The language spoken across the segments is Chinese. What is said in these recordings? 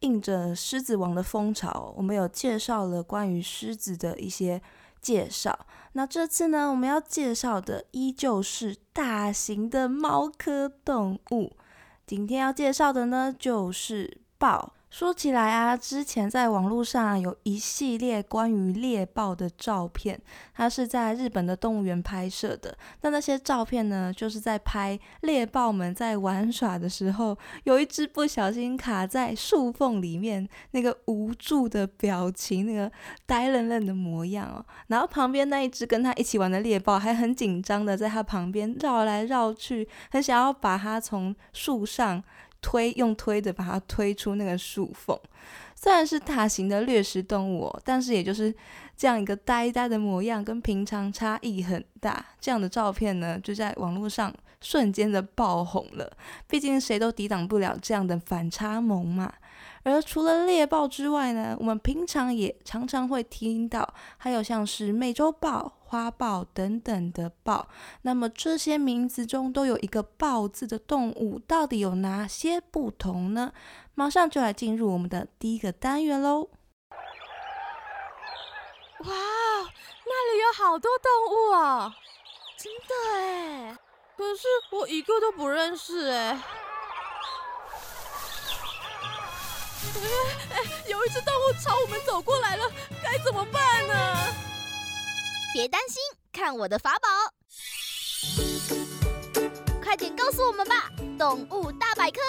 应着狮子王的风潮，我们有介绍了关于狮子的一些。介绍，那这次呢，我们要介绍的依旧是大型的猫科动物。今天要介绍的呢，就是豹。说起来啊，之前在网络上有一系列关于猎豹的照片，它是在日本的动物园拍摄的。那那些照片呢，就是在拍猎豹们在玩耍的时候，有一只不小心卡在树缝里面，那个无助的表情，那个呆愣愣的模样哦。然后旁边那一只跟它一起玩的猎豹还很紧张的在它旁边绕来绕去，很想要把它从树上。推用推的把它推出那个树缝，虽然是大型的掠食动物，哦但是也就是这样一个呆呆的模样，跟平常差异很大。这样的照片呢，就在网络上瞬间的爆红了。毕竟谁都抵挡不了这样的反差萌嘛。而除了猎豹之外呢，我们平常也常常会听到，还有像是美洲豹、花豹等等的豹。那么这些名字中都有一个“豹”字的动物，到底有哪些不同呢？马上就来进入我们的第一个单元喽！哇，那里有好多动物啊！真的哎，可是我一个都不认识哎。哎，有一只动物朝我们走过来了，该怎么办呢？别担心，看我的法宝！快点告诉我们吧，动物大百科。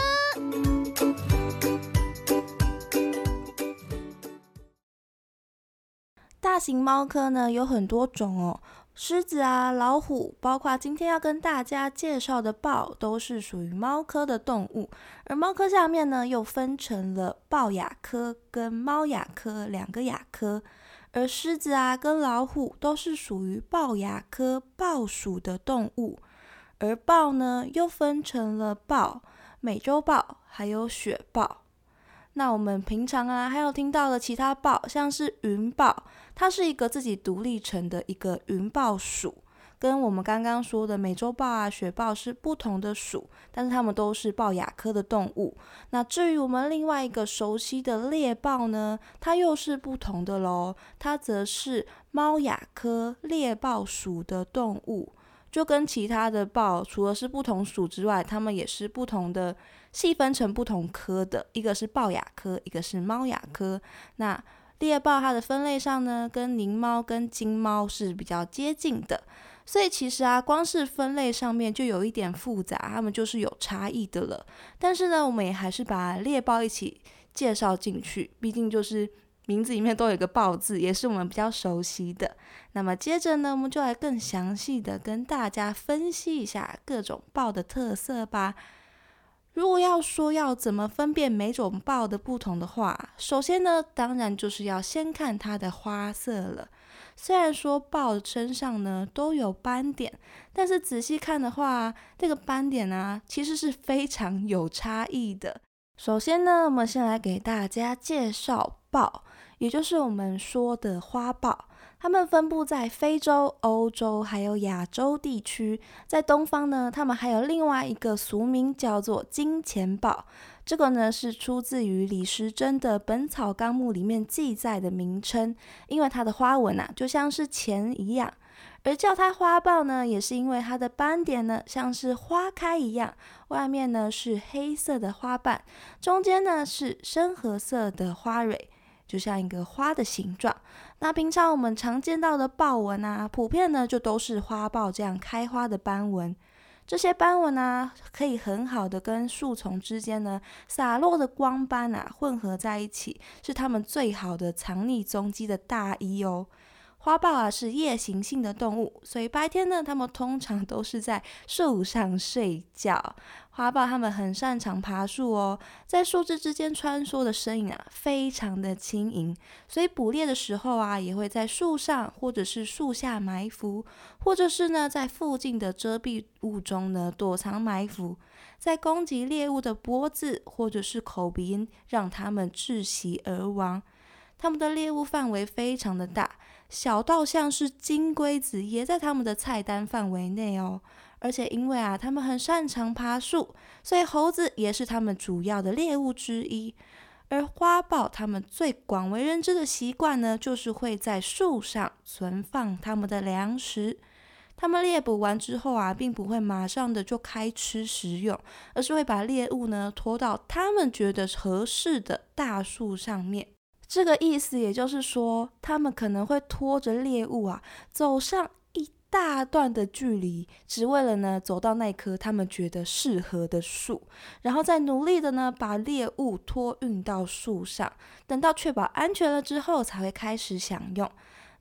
大型猫科呢有很多种哦。狮子啊，老虎，包括今天要跟大家介绍的豹，都是属于猫科的动物。而猫科下面呢，又分成了豹亚科跟猫亚科两个亚科。而狮子啊，跟老虎都是属于豹亚科豹属的动物。而豹呢，又分成了豹、美洲豹还有雪豹。那我们平常啊，还有听到的其他豹，像是云豹，它是一个自己独立成的一个云豹属，跟我们刚刚说的美洲豹啊、雪豹是不同的属，但是它们都是豹亚科的动物。那至于我们另外一个熟悉的猎豹呢，它又是不同的喽，它则是猫亚科猎豹属的动物。就跟其他的豹，除了是不同属之外，它们也是不同的，细分成不同科的。一个是豹亚科，一个是猫亚科。那猎豹它的分类上呢，跟狞猫跟金猫是比较接近的。所以其实啊，光是分类上面就有一点复杂，它们就是有差异的了。但是呢，我们也还是把猎豹一起介绍进去，毕竟就是。名字里面都有个“豹”字，也是我们比较熟悉的。那么接着呢，我们就来更详细的跟大家分析一下各种豹的特色吧。如果要说要怎么分辨每种豹的不同的话，首先呢，当然就是要先看它的花色了。虽然说豹身上呢都有斑点，但是仔细看的话，这个斑点啊其实是非常有差异的。首先呢，我们先来给大家介绍豹，也就是我们说的花豹。它们分布在非洲、欧洲还有亚洲地区。在东方呢，它们还有另外一个俗名叫做金钱豹。这个呢是出自于李时珍的《本草纲目》里面记载的名称，因为它的花纹啊就像是钱一样。而叫它花豹呢，也是因为它的斑点呢像是花开一样，外面呢是黑色的花瓣，中间呢是深褐色的花蕊，就像一个花的形状。那平常我们常见到的豹纹啊，普遍呢就都是花豹这样开花的斑纹。这些斑纹啊，可以很好的跟树丛之间呢洒落的光斑啊混合在一起，是它们最好的藏匿踪迹的大衣哦。花豹啊是夜行性的动物，所以白天呢，它们通常都是在树上睡觉。花豹它们很擅长爬树哦，在树枝之间穿梭的身影啊，非常的轻盈。所以捕猎的时候啊，也会在树上或者是树下埋伏，或者是呢在附近的遮蔽物中呢躲藏埋伏，在攻击猎物的脖子或者是口鼻，让它们窒息而亡。它们的猎物范围非常的大。小到像是金龟子也在他们的菜单范围内哦，而且因为啊，他们很擅长爬树，所以猴子也是他们主要的猎物之一。而花豹他们最广为人知的习惯呢，就是会在树上存放他们的粮食。他们猎捕完之后啊，并不会马上的就开吃食用，而是会把猎物呢拖到他们觉得合适的大树上面。这个意思也就是说，他们可能会拖着猎物啊，走上一大段的距离，只为了呢走到那棵他们觉得适合的树，然后再努力的呢把猎物托运到树上，等到确保安全了之后，才会开始享用。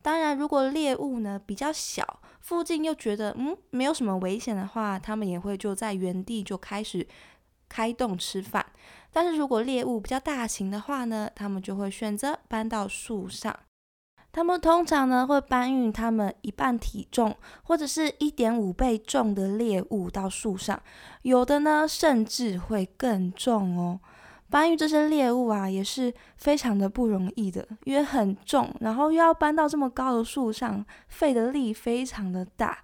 当然，如果猎物呢比较小，附近又觉得嗯没有什么危险的话，他们也会就在原地就开始开动吃饭。但是如果猎物比较大型的话呢，他们就会选择搬到树上。他们通常呢会搬运他们一半体重或者是一点五倍重的猎物到树上，有的呢甚至会更重哦。搬运这些猎物啊也是非常的不容易的，因为很重，然后又要搬到这么高的树上，费的力非常的大。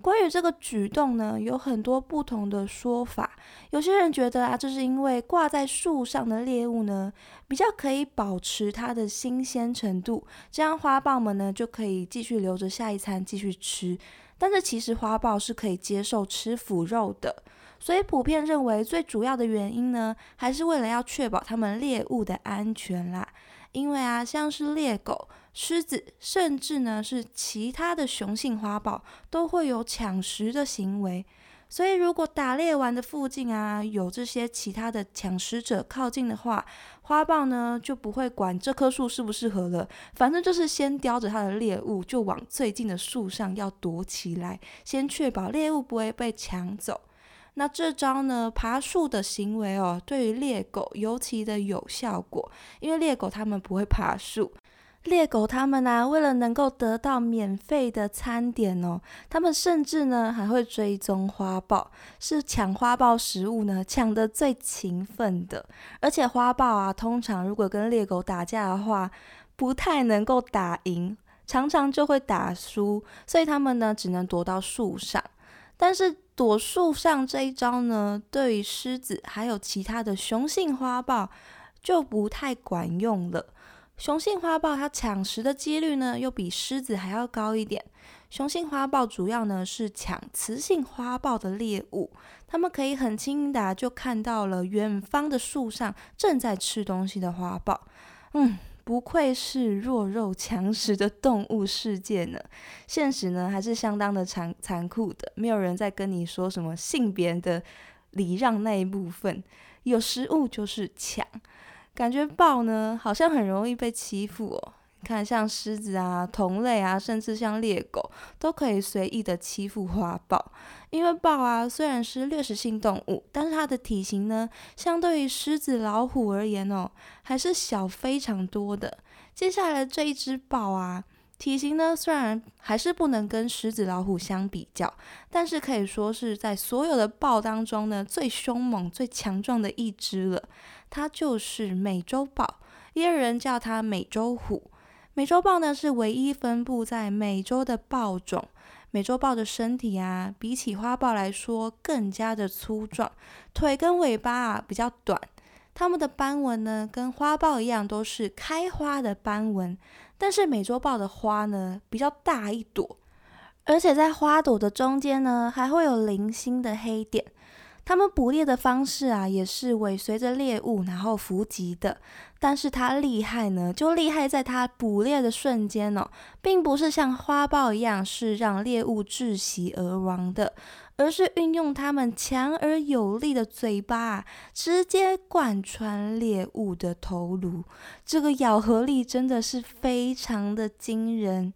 关于这个举动呢，有很多不同的说法。有些人觉得啊，这是因为挂在树上的猎物呢，比较可以保持它的新鲜程度，这样花豹们呢就可以继续留着下一餐继续吃。但是其实花豹是可以接受吃腐肉的，所以普遍认为最主要的原因呢，还是为了要确保它们猎物的安全啦。因为啊，像是猎狗。狮子，甚至呢是其他的雄性花豹，都会有抢食的行为。所以，如果打猎完的附近啊有这些其他的抢食者靠近的话，花豹呢就不会管这棵树适不适合了，反正就是先叼着它的猎物就往最近的树上要躲起来，先确保猎物不会被抢走。那这招呢，爬树的行为哦，对于猎狗尤其的有效果，因为猎狗它们不会爬树。猎狗它们呢，为了能够得到免费的餐点哦，它们甚至呢还会追踪花豹，是抢花豹食物呢抢的最勤奋的。而且花豹啊，通常如果跟猎狗打架的话，不太能够打赢，常常就会打输，所以它们呢只能躲到树上。但是躲树上这一招呢，对于狮子还有其他的雄性花豹就不太管用了。雄性花豹它抢食的几率呢，又比狮子还要高一点。雄性花豹主要呢是抢雌性花豹的猎物，它们可以很轻易的就看到了远方的树上正在吃东西的花豹。嗯，不愧是弱肉强食的动物世界呢。现实呢还是相当的残残酷的，没有人在跟你说什么性别的礼让那一部分，有食物就是抢。感觉豹呢，好像很容易被欺负哦。看，像狮子啊、同类啊，甚至像猎狗，都可以随意的欺负花豹。因为豹啊，虽然是掠食性动物，但是它的体型呢，相对于狮子、老虎而言哦，还是小非常多的。接下来这一只豹啊。体型呢，虽然还是不能跟狮子、老虎相比较，但是可以说是在所有的豹当中呢，最凶猛、最强壮的一只了。它就是美洲豹，也有人叫它美洲虎。美洲豹呢，是唯一分布在美洲的豹种。美洲豹的身体啊，比起花豹来说更加的粗壮，腿跟尾巴啊比较短。它们的斑纹呢，跟花豹一样，都是开花的斑纹。但是美洲豹的花呢比较大一朵，而且在花朵的中间呢还会有零星的黑点。它们捕猎的方式啊，也是尾随着猎物，然后伏击的。但是它厉害呢，就厉害在它捕猎的瞬间哦，并不是像花豹一样是让猎物窒息而亡的，而是运用它们强而有力的嘴巴，直接贯穿猎物的头颅。这个咬合力真的是非常的惊人。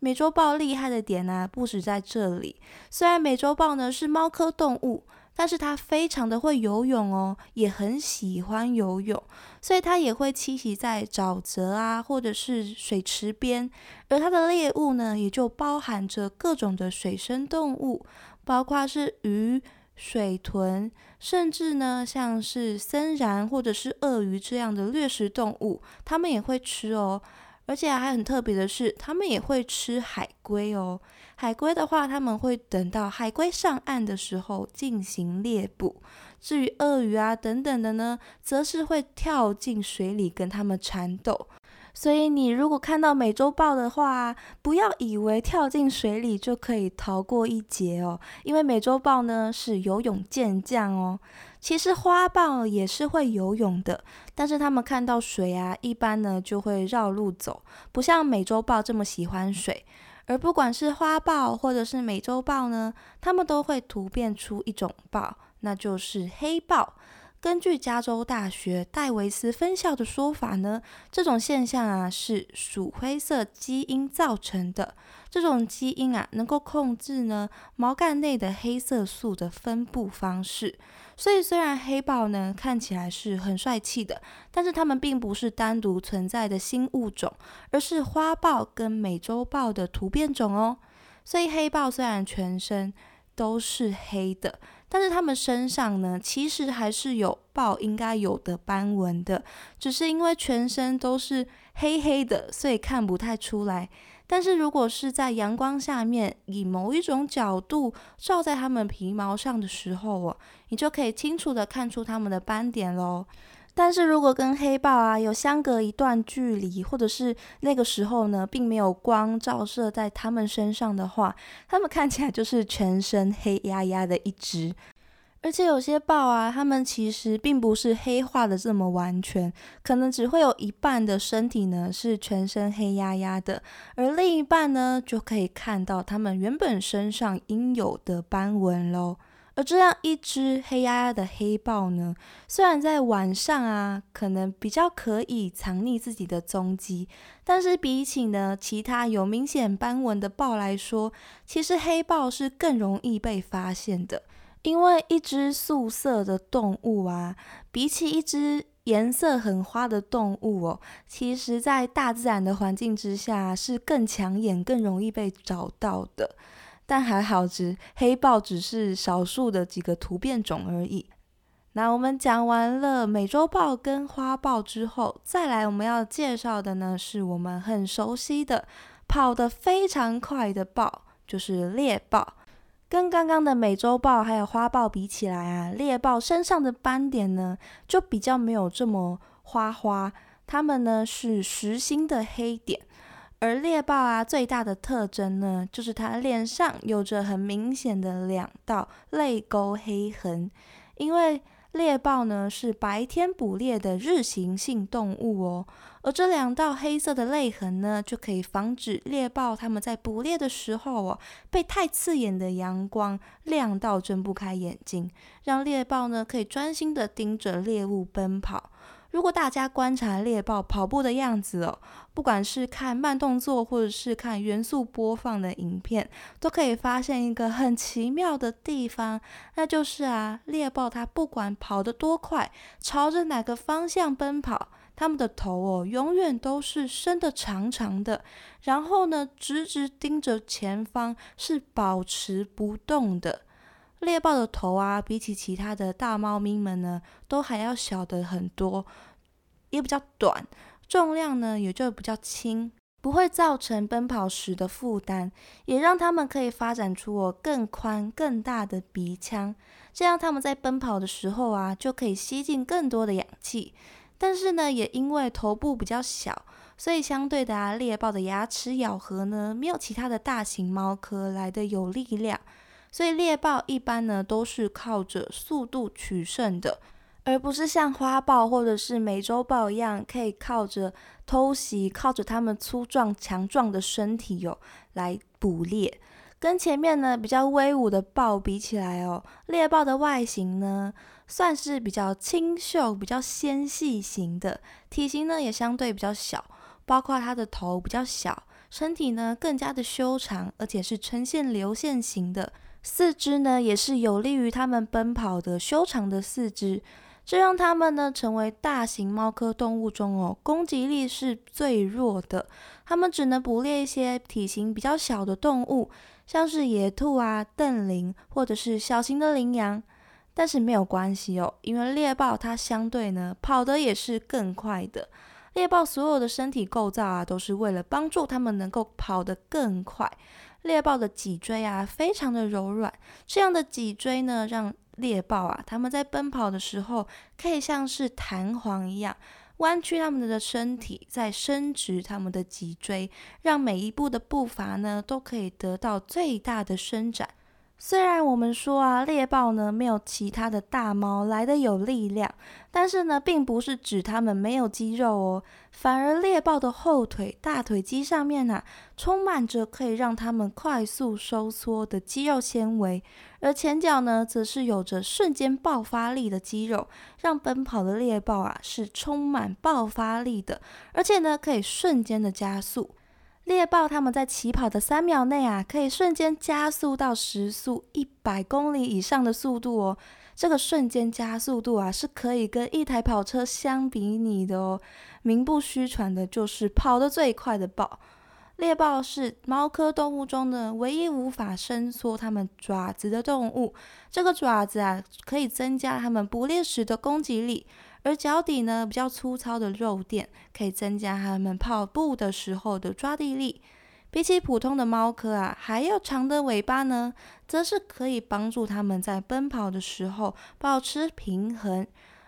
美洲豹厉害的点呢，不止在这里。虽然美洲豹呢是猫科动物。但是它非常的会游泳哦，也很喜欢游泳，所以它也会栖息在沼泽啊，或者是水池边。而它的猎物呢，也就包含着各种的水生动物，包括是鱼、水豚，甚至呢像是森蚺或者是鳄鱼这样的掠食动物，它们也会吃哦。而且还很特别的是，它们也会吃海龟哦。海龟的话，他们会等到海龟上岸的时候进行猎捕。至于鳄鱼啊等等的呢，则是会跳进水里跟它们缠斗。所以你如果看到美洲豹的话，不要以为跳进水里就可以逃过一劫哦，因为美洲豹呢是游泳健将哦。其实花豹也是会游泳的，但是它们看到水啊，一般呢就会绕路走，不像美洲豹这么喜欢水。而不管是花豹或者是美洲豹呢，它们都会突变出一种豹，那就是黑豹。根据加州大学戴维斯分校的说法呢，这种现象啊是鼠灰色基因造成的。这种基因啊能够控制呢毛干内的黑色素的分布方式。所以，虽然黑豹呢看起来是很帅气的，但是它们并不是单独存在的新物种，而是花豹跟美洲豹的突变种哦。所以，黑豹虽然全身都是黑的，但是它们身上呢其实还是有豹应该有的斑纹的，只是因为全身都是黑黑的，所以看不太出来。但是如果是在阳光下面，以某一种角度照在它们皮毛上的时候哦，你就可以清楚的看出它们的斑点喽。但是如果跟黑豹啊有相隔一段距离，或者是那个时候呢，并没有光照射在它们身上的话，它们看起来就是全身黑压压的一只。而且有些豹啊，它们其实并不是黑化的这么完全，可能只会有一半的身体呢是全身黑压压的，而另一半呢就可以看到它们原本身上应有的斑纹喽。而这样一只黑压压的黑豹呢，虽然在晚上啊可能比较可以藏匿自己的踪迹，但是比起呢其他有明显斑纹的豹来说，其实黑豹是更容易被发现的。因为一只素色的动物啊，比起一只颜色很花的动物哦，其实在大自然的环境之下是更抢眼、更容易被找到的。但还好，只黑豹只是少数的几个突变种而已。那我们讲完了美洲豹跟花豹之后，再来我们要介绍的呢，是我们很熟悉的跑得非常快的豹，就是猎豹。跟刚刚的美洲豹还有花豹比起来啊，猎豹身上的斑点呢就比较没有这么花花，它们呢是实心的黑点。而猎豹啊最大的特征呢，就是它脸上有着很明显的两道泪沟黑痕，因为。猎豹呢是白天捕猎的日行性动物哦，而这两道黑色的泪痕呢，就可以防止猎豹它们在捕猎的时候哦，被太刺眼的阳光亮到睁不开眼睛，让猎豹呢可以专心的盯着猎物奔跑。如果大家观察猎豹跑步的样子哦，不管是看慢动作或者是看元素播放的影片，都可以发现一个很奇妙的地方，那就是啊，猎豹它不管跑得多快，朝着哪个方向奔跑，它们的头哦永远都是伸得长长的，然后呢，直直盯着前方，是保持不动的。猎豹的头啊，比起其他的大猫咪们呢，都还要小的很多，也比较短，重量呢也就比较轻，不会造成奔跑时的负担，也让它们可以发展出我更宽更大的鼻腔，这样它们在奔跑的时候啊，就可以吸进更多的氧气。但是呢，也因为头部比较小，所以相对的啊，猎豹的牙齿咬合呢，没有其他的大型猫科来的有力量。所以猎豹一般呢都是靠着速度取胜的，而不是像花豹或者是美洲豹一样，可以靠着偷袭，靠着它们粗壮强壮的身体哟来捕猎。跟前面呢比较威武的豹比起来哦，猎豹的外形呢算是比较清秀、比较纤细型的，体型呢也相对比较小，包括它的头比较小，身体呢更加的修长，而且是呈现流线型的，四肢呢也是有利于它们奔跑的修长的四肢，这让它们呢成为大型猫科动物中哦攻击力是最弱的，它们只能捕猎一些体型比较小的动物。像是野兔啊、瞪羚，或者是小型的羚羊，但是没有关系哦，因为猎豹它相对呢跑得也是更快的。猎豹所有的身体构造啊，都是为了帮助它们能够跑得更快。猎豹的脊椎啊非常的柔软，这样的脊椎呢，让猎豹啊它们在奔跑的时候可以像是弹簧一样。弯曲它们的身体，再伸直它们的脊椎，让每一步的步伐呢都可以得到最大的伸展。虽然我们说啊，猎豹呢没有其他的大猫来的有力量，但是呢，并不是指它们没有肌肉哦，反而猎豹的后腿、大腿肌上面啊，充满着可以让它们快速收缩的肌肉纤维，而前脚呢，则是有着瞬间爆发力的肌肉，让奔跑的猎豹啊是充满爆发力的，而且呢，可以瞬间的加速。猎豹它们在起跑的三秒内啊，可以瞬间加速到时速一百公里以上的速度哦。这个瞬间加速度啊，是可以跟一台跑车相比拟的哦。名不虚传的就是跑得最快的豹。猎豹是猫科动物中的唯一无法伸缩它们爪子的动物。这个爪子啊，可以增加它们捕猎时的攻击力。而脚底呢比较粗糙的肉垫，可以增加它们跑步的时候的抓地力。比起普通的猫科啊，还要长的尾巴呢，则是可以帮助它们在奔跑的时候保持平衡。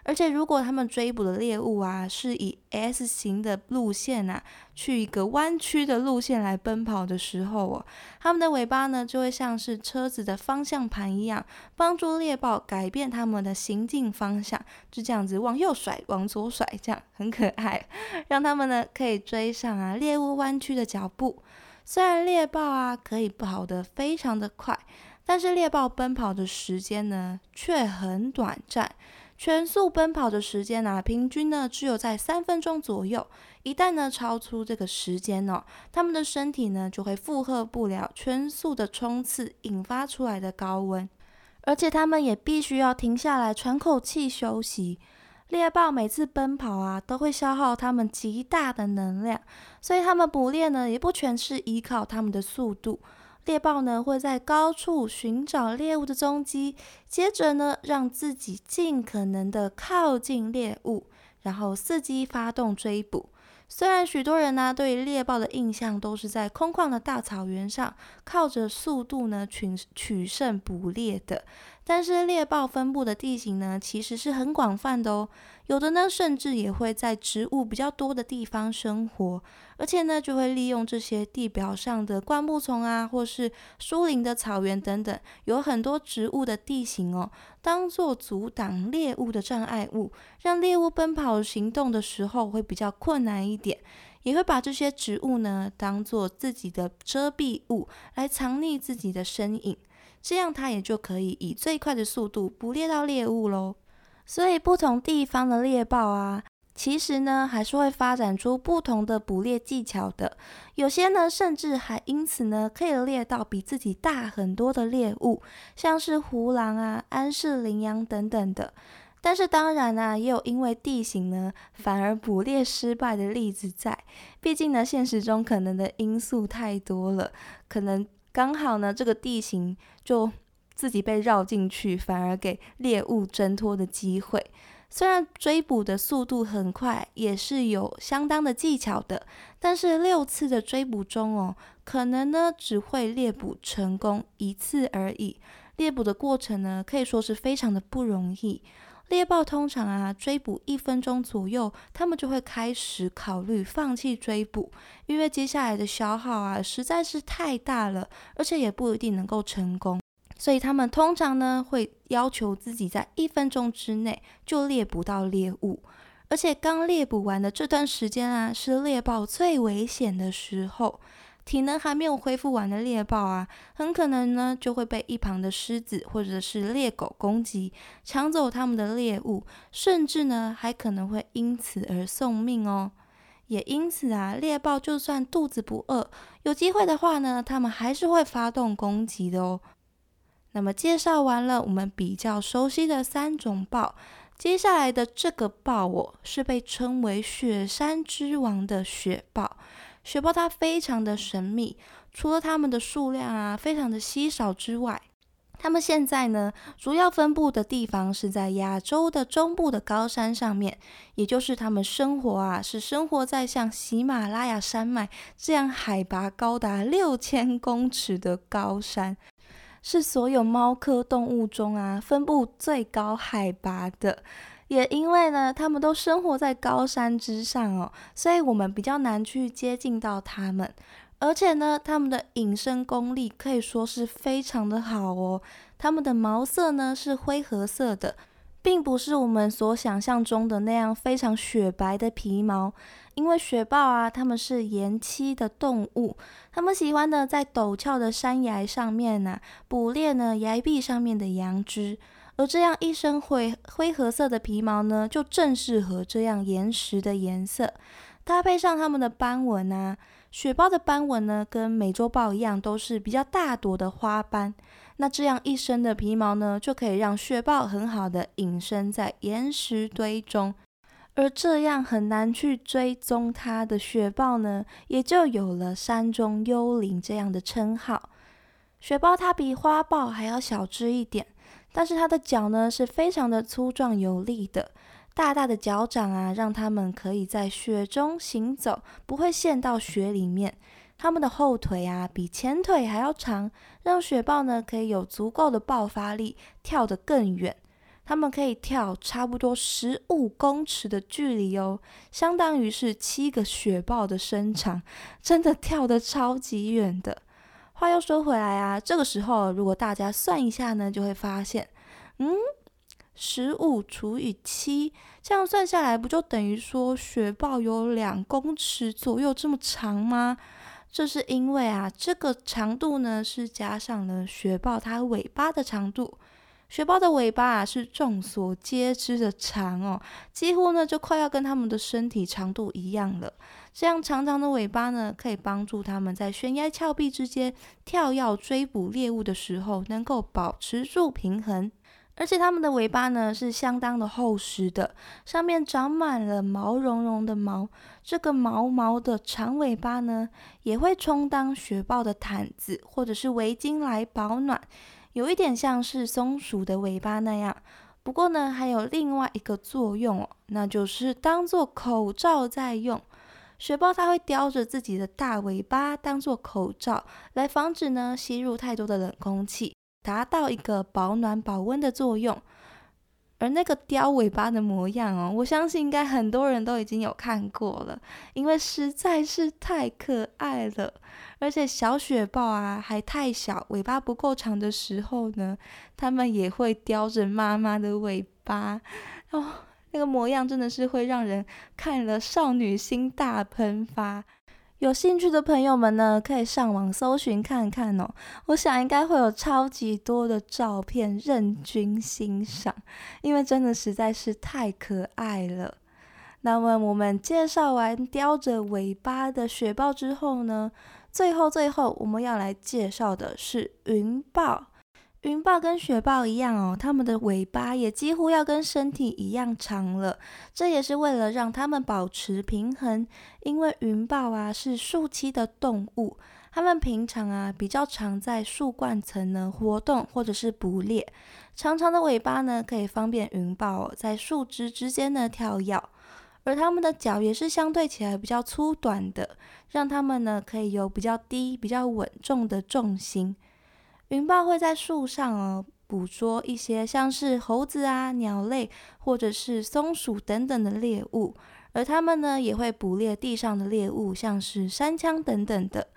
而且，如果他们追捕的猎物啊是以 S 型的路线啊，去一个弯曲的路线来奔跑的时候哦，他们的尾巴呢就会像是车子的方向盘一样，帮助猎豹改变他们的行进方向，就这样子往右甩，往左甩，这样很可爱，让他们呢可以追上啊猎物弯曲的脚步。虽然猎豹啊可以跑得非常的快，但是猎豹奔跑的时间呢却很短暂。全速奔跑的时间呢，平均呢只有在三分钟左右。一旦呢超出这个时间哦，他们的身体呢就会负荷不了全速的冲刺引发出来的高温，而且他们也必须要停下来喘口气休息。猎豹每次奔跑啊，都会消耗他们极大的能量，所以他们捕猎呢也不全是依靠他们的速度。猎豹呢会在高处寻找猎物的踪迹，接着呢让自己尽可能的靠近猎物，然后伺机发动追捕。虽然许多人呢对猎豹的印象都是在空旷的大草原上靠着速度呢取取胜捕猎的，但是猎豹分布的地形呢其实是很广泛的哦。有的呢，甚至也会在植物比较多的地方生活，而且呢，就会利用这些地表上的灌木丛啊，或是疏林的草原等等，有很多植物的地形哦，当做阻挡猎物的障碍物，让猎物奔跑行动的时候会比较困难一点。也会把这些植物呢，当做自己的遮蔽物来藏匿自己的身影，这样它也就可以以最快的速度捕猎到猎物喽。所以不同地方的猎豹啊，其实呢还是会发展出不同的捕猎技巧的。有些呢甚至还因此呢可以猎到比自己大很多的猎物，像是胡狼啊、安氏羚羊等等的。但是当然啊，也有因为地形呢反而捕猎失败的例子在。毕竟呢现实中可能的因素太多了，可能刚好呢这个地形就。自己被绕进去，反而给猎物挣脱的机会。虽然追捕的速度很快，也是有相当的技巧的，但是六次的追捕中哦，可能呢只会猎捕成功一次而已。猎捕的过程呢，可以说是非常的不容易。猎豹通常啊，追捕一分钟左右，他们就会开始考虑放弃追捕，因为接下来的消耗啊实在是太大了，而且也不一定能够成功。所以他们通常呢会要求自己在一分钟之内就猎捕到猎物，而且刚猎捕完的这段时间啊，是猎豹最危险的时候。体能还没有恢复完的猎豹啊，很可能呢就会被一旁的狮子或者是猎狗攻击，抢走他们的猎物，甚至呢还可能会因此而送命哦。也因此啊，猎豹就算肚子不饿，有机会的话呢，他们还是会发动攻击的哦。那么介绍完了我们比较熟悉的三种豹，接下来的这个豹哦，是被称为雪山之王的雪豹。雪豹它非常的神秘，除了它们的数量啊非常的稀少之外，它们现在呢主要分布的地方是在亚洲的中部的高山上面，也就是它们生活啊是生活在像喜马拉雅山脉这样海拔高达六千公尺的高山，是所有猫科动物中啊分布最高海拔的。也因为呢，他们都生活在高山之上哦，所以我们比较难去接近到它们。而且呢，它们的隐身功力可以说是非常的好哦。它们的毛色呢是灰褐色的，并不是我们所想象中的那样非常雪白的皮毛。因为雪豹啊，它们是岩栖的动物，它们喜欢呢在陡峭的山崖上面呢捕猎呢崖壁上面的羊脂。而这样一身灰灰褐色的皮毛呢，就正适合这样岩石的颜色，搭配上它们的斑纹啊，雪豹的斑纹呢，跟美洲豹一样，都是比较大朵的花斑。那这样一身的皮毛呢，就可以让雪豹很好的隐身在岩石堆中，而这样很难去追踪它的雪豹呢，也就有了山中幽灵这样的称号。雪豹它比花豹还要小只一点。但是它的脚呢是非常的粗壮有力的，大大的脚掌啊，让它们可以在雪中行走，不会陷到雪里面。它们的后腿啊比前腿还要长，让雪豹呢可以有足够的爆发力，跳得更远。它们可以跳差不多十五公尺的距离哦，相当于是七个雪豹的身长，真的跳得超级远的。话又说回来啊，这个时候如果大家算一下呢，就会发现，嗯，十五除以七，这样算下来不就等于说雪豹有两公尺左右这么长吗？这是因为啊，这个长度呢是加上了雪豹它尾巴的长度。雪豹的尾巴啊是众所皆知的长哦，几乎呢就快要跟它们的身体长度一样了。这样长长的尾巴呢，可以帮助它们在悬崖峭壁之间跳跃追捕猎物的时候，能够保持住平衡。而且它们的尾巴呢是相当的厚实的，上面长满了毛茸茸的毛。这个毛毛的长尾巴呢，也会充当雪豹的毯子或者是围巾来保暖。有一点像是松鼠的尾巴那样，不过呢，还有另外一个作用哦，那就是当做口罩在用。雪豹它会叼着自己的大尾巴当做口罩，来防止呢吸入太多的冷空气，达到一个保暖保温的作用。而那个叼尾巴的模样哦，我相信应该很多人都已经有看过了，因为实在是太可爱了。而且小雪豹啊还太小，尾巴不够长的时候呢，它们也会叼着妈妈的尾巴哦，那个模样真的是会让人看了少女心大喷发。有兴趣的朋友们呢，可以上网搜寻看看哦。我想应该会有超级多的照片任君欣赏，因为真的实在是太可爱了。那么我们介绍完叼着尾巴的雪豹之后呢，最后最后我们要来介绍的是云豹。云豹跟雪豹一样哦，它们的尾巴也几乎要跟身体一样长了。这也是为了让它们保持平衡，因为云豹啊是树栖的动物，它们平常啊比较常在树冠层呢活动或者是捕猎。长长的尾巴呢可以方便云豹哦在树枝之间呢跳跃，而它们的脚也是相对起来比较粗短的，让它们呢可以有比较低、比较稳重的重心。云豹会在树上哦捕捉一些像是猴子啊、鸟类或者是松鼠等等的猎物，而它们呢也会捕猎地上的猎物，像是山羌等等的。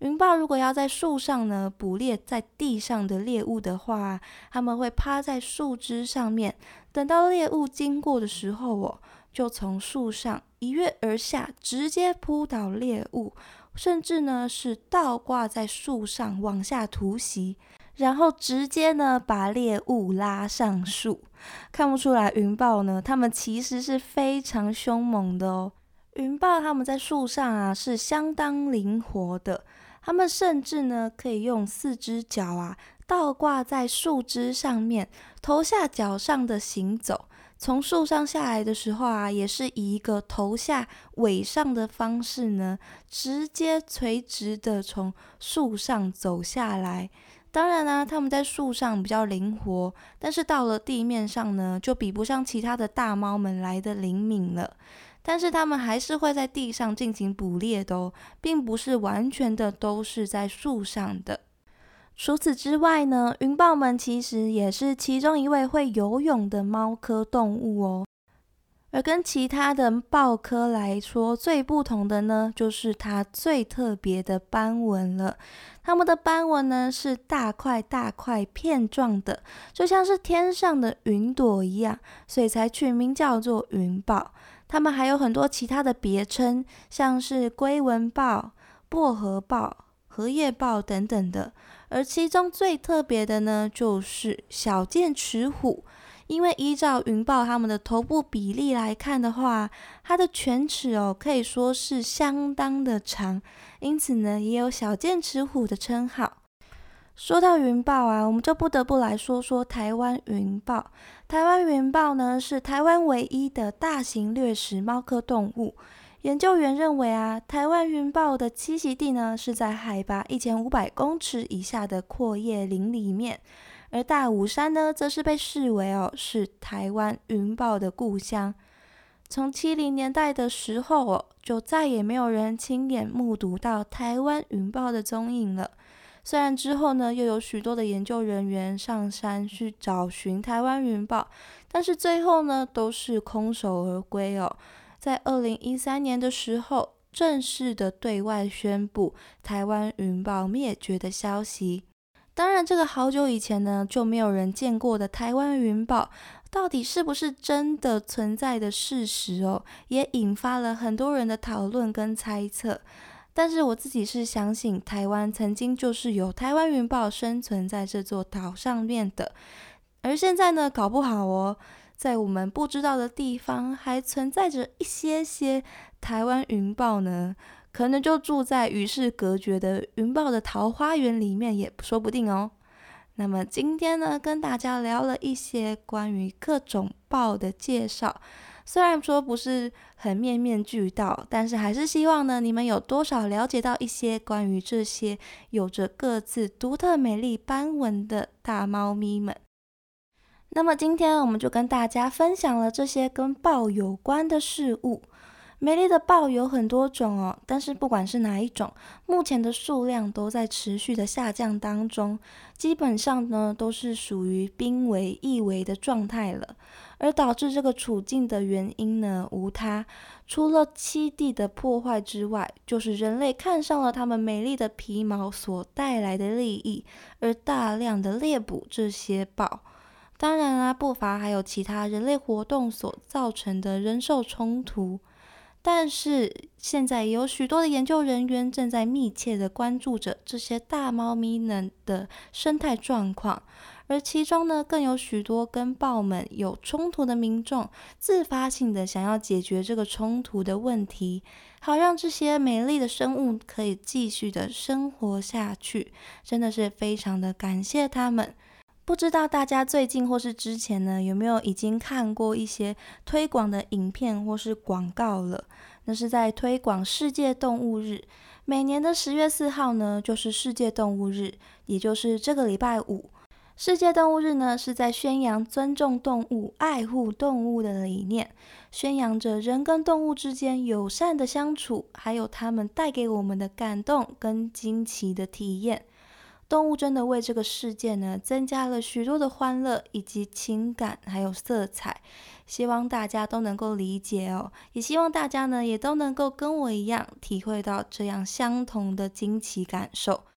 云豹如果要在树上呢捕猎在地上的猎物的话，他们会趴在树枝上面，等到猎物经过的时候哦，就从树上一跃而下，直接扑倒猎物，甚至呢是倒挂在树上往下突袭，然后直接呢把猎物拉上树。看不出来，云豹呢，它们其实是非常凶猛的哦。云豹它们在树上啊是相当灵活的。它们甚至呢，可以用四只脚啊倒挂在树枝上面，头下脚上的行走。从树上下来的时候啊，也是以一个头下尾上的方式呢，直接垂直的从树上走下来。当然啦，它们在树上比较灵活，但是到了地面上呢，就比不上其他的大猫们来的灵敏了。但是它们还是会在地上进行捕猎的哦，并不是完全的都是在树上的。除此之外呢，云豹们其实也是其中一位会游泳的猫科动物哦。而跟其他的豹科来说，最不同的呢，就是它最特别的斑纹了。它们的斑纹呢是大块大块片状的，就像是天上的云朵一样，所以才取名叫做云豹。它们还有很多其他的别称，像是龟纹豹、薄荷豹、荷叶豹等等的。而其中最特别的呢，就是小剑齿虎。因为依照云豹它们的头部比例来看的话，它的犬齿哦可以说是相当的长，因此呢，也有小剑齿虎的称号。说到云豹啊，我们就不得不来说说台湾云豹。台湾云豹呢是台湾唯一的大型掠食猫科动物。研究员认为啊，台湾云豹的栖息地呢是在海拔一千五百公尺以下的阔叶林里面，而大武山呢则是被视为哦是台湾云豹的故乡。从七零年代的时候哦，就再也没有人亲眼目睹到台湾云豹的踪影了。虽然之后呢，又有许多的研究人员上山去找寻台湾云豹，但是最后呢，都是空手而归哦。在二零一三年的时候，正式的对外宣布台湾云豹灭绝的消息。当然，这个好久以前呢，就没有人见过的台湾云豹，到底是不是真的存在的事实哦，也引发了很多人的讨论跟猜测。但是我自己是相信，台湾曾经就是有台湾云豹生存在这座岛上面的，而现在呢，搞不好哦，在我们不知道的地方还存在着一些些台湾云豹呢，可能就住在与世隔绝的云豹的桃花源里面，也说不定哦。那么今天呢，跟大家聊了一些关于各种豹的介绍。虽然说不是很面面俱到，但是还是希望呢，你们有多少了解到一些关于这些有着各自独特美丽斑纹的大猫咪们。那么今天我们就跟大家分享了这些跟豹有关的事物。美丽的豹有很多种哦，但是不管是哪一种，目前的数量都在持续的下降当中，基本上呢都是属于濒危易危的状态了。而导致这个处境的原因呢，无他，除了栖地的破坏之外，就是人类看上了它们美丽的皮毛所带来的利益，而大量的猎捕这些豹。当然啦，不乏还有其他人类活动所造成的人兽冲突。但是现在也有许多的研究人员正在密切的关注着这些大猫咪们的生态状况，而其中呢，更有许多跟豹们有冲突的民众自发性的想要解决这个冲突的问题，好让这些美丽的生物可以继续的生活下去，真的是非常的感谢他们。不知道大家最近或是之前呢，有没有已经看过一些推广的影片或是广告了？那是在推广世界动物日。每年的十月四号呢，就是世界动物日，也就是这个礼拜五。世界动物日呢，是在宣扬尊重动物、爱护动物的理念，宣扬着人跟动物之间友善的相处，还有它们带给我们的感动跟惊奇的体验。动物真的为这个世界呢增加了许多的欢乐以及情感，还有色彩。希望大家都能够理解哦，也希望大家呢也都能够跟我一样体会到这样相同的惊奇感受。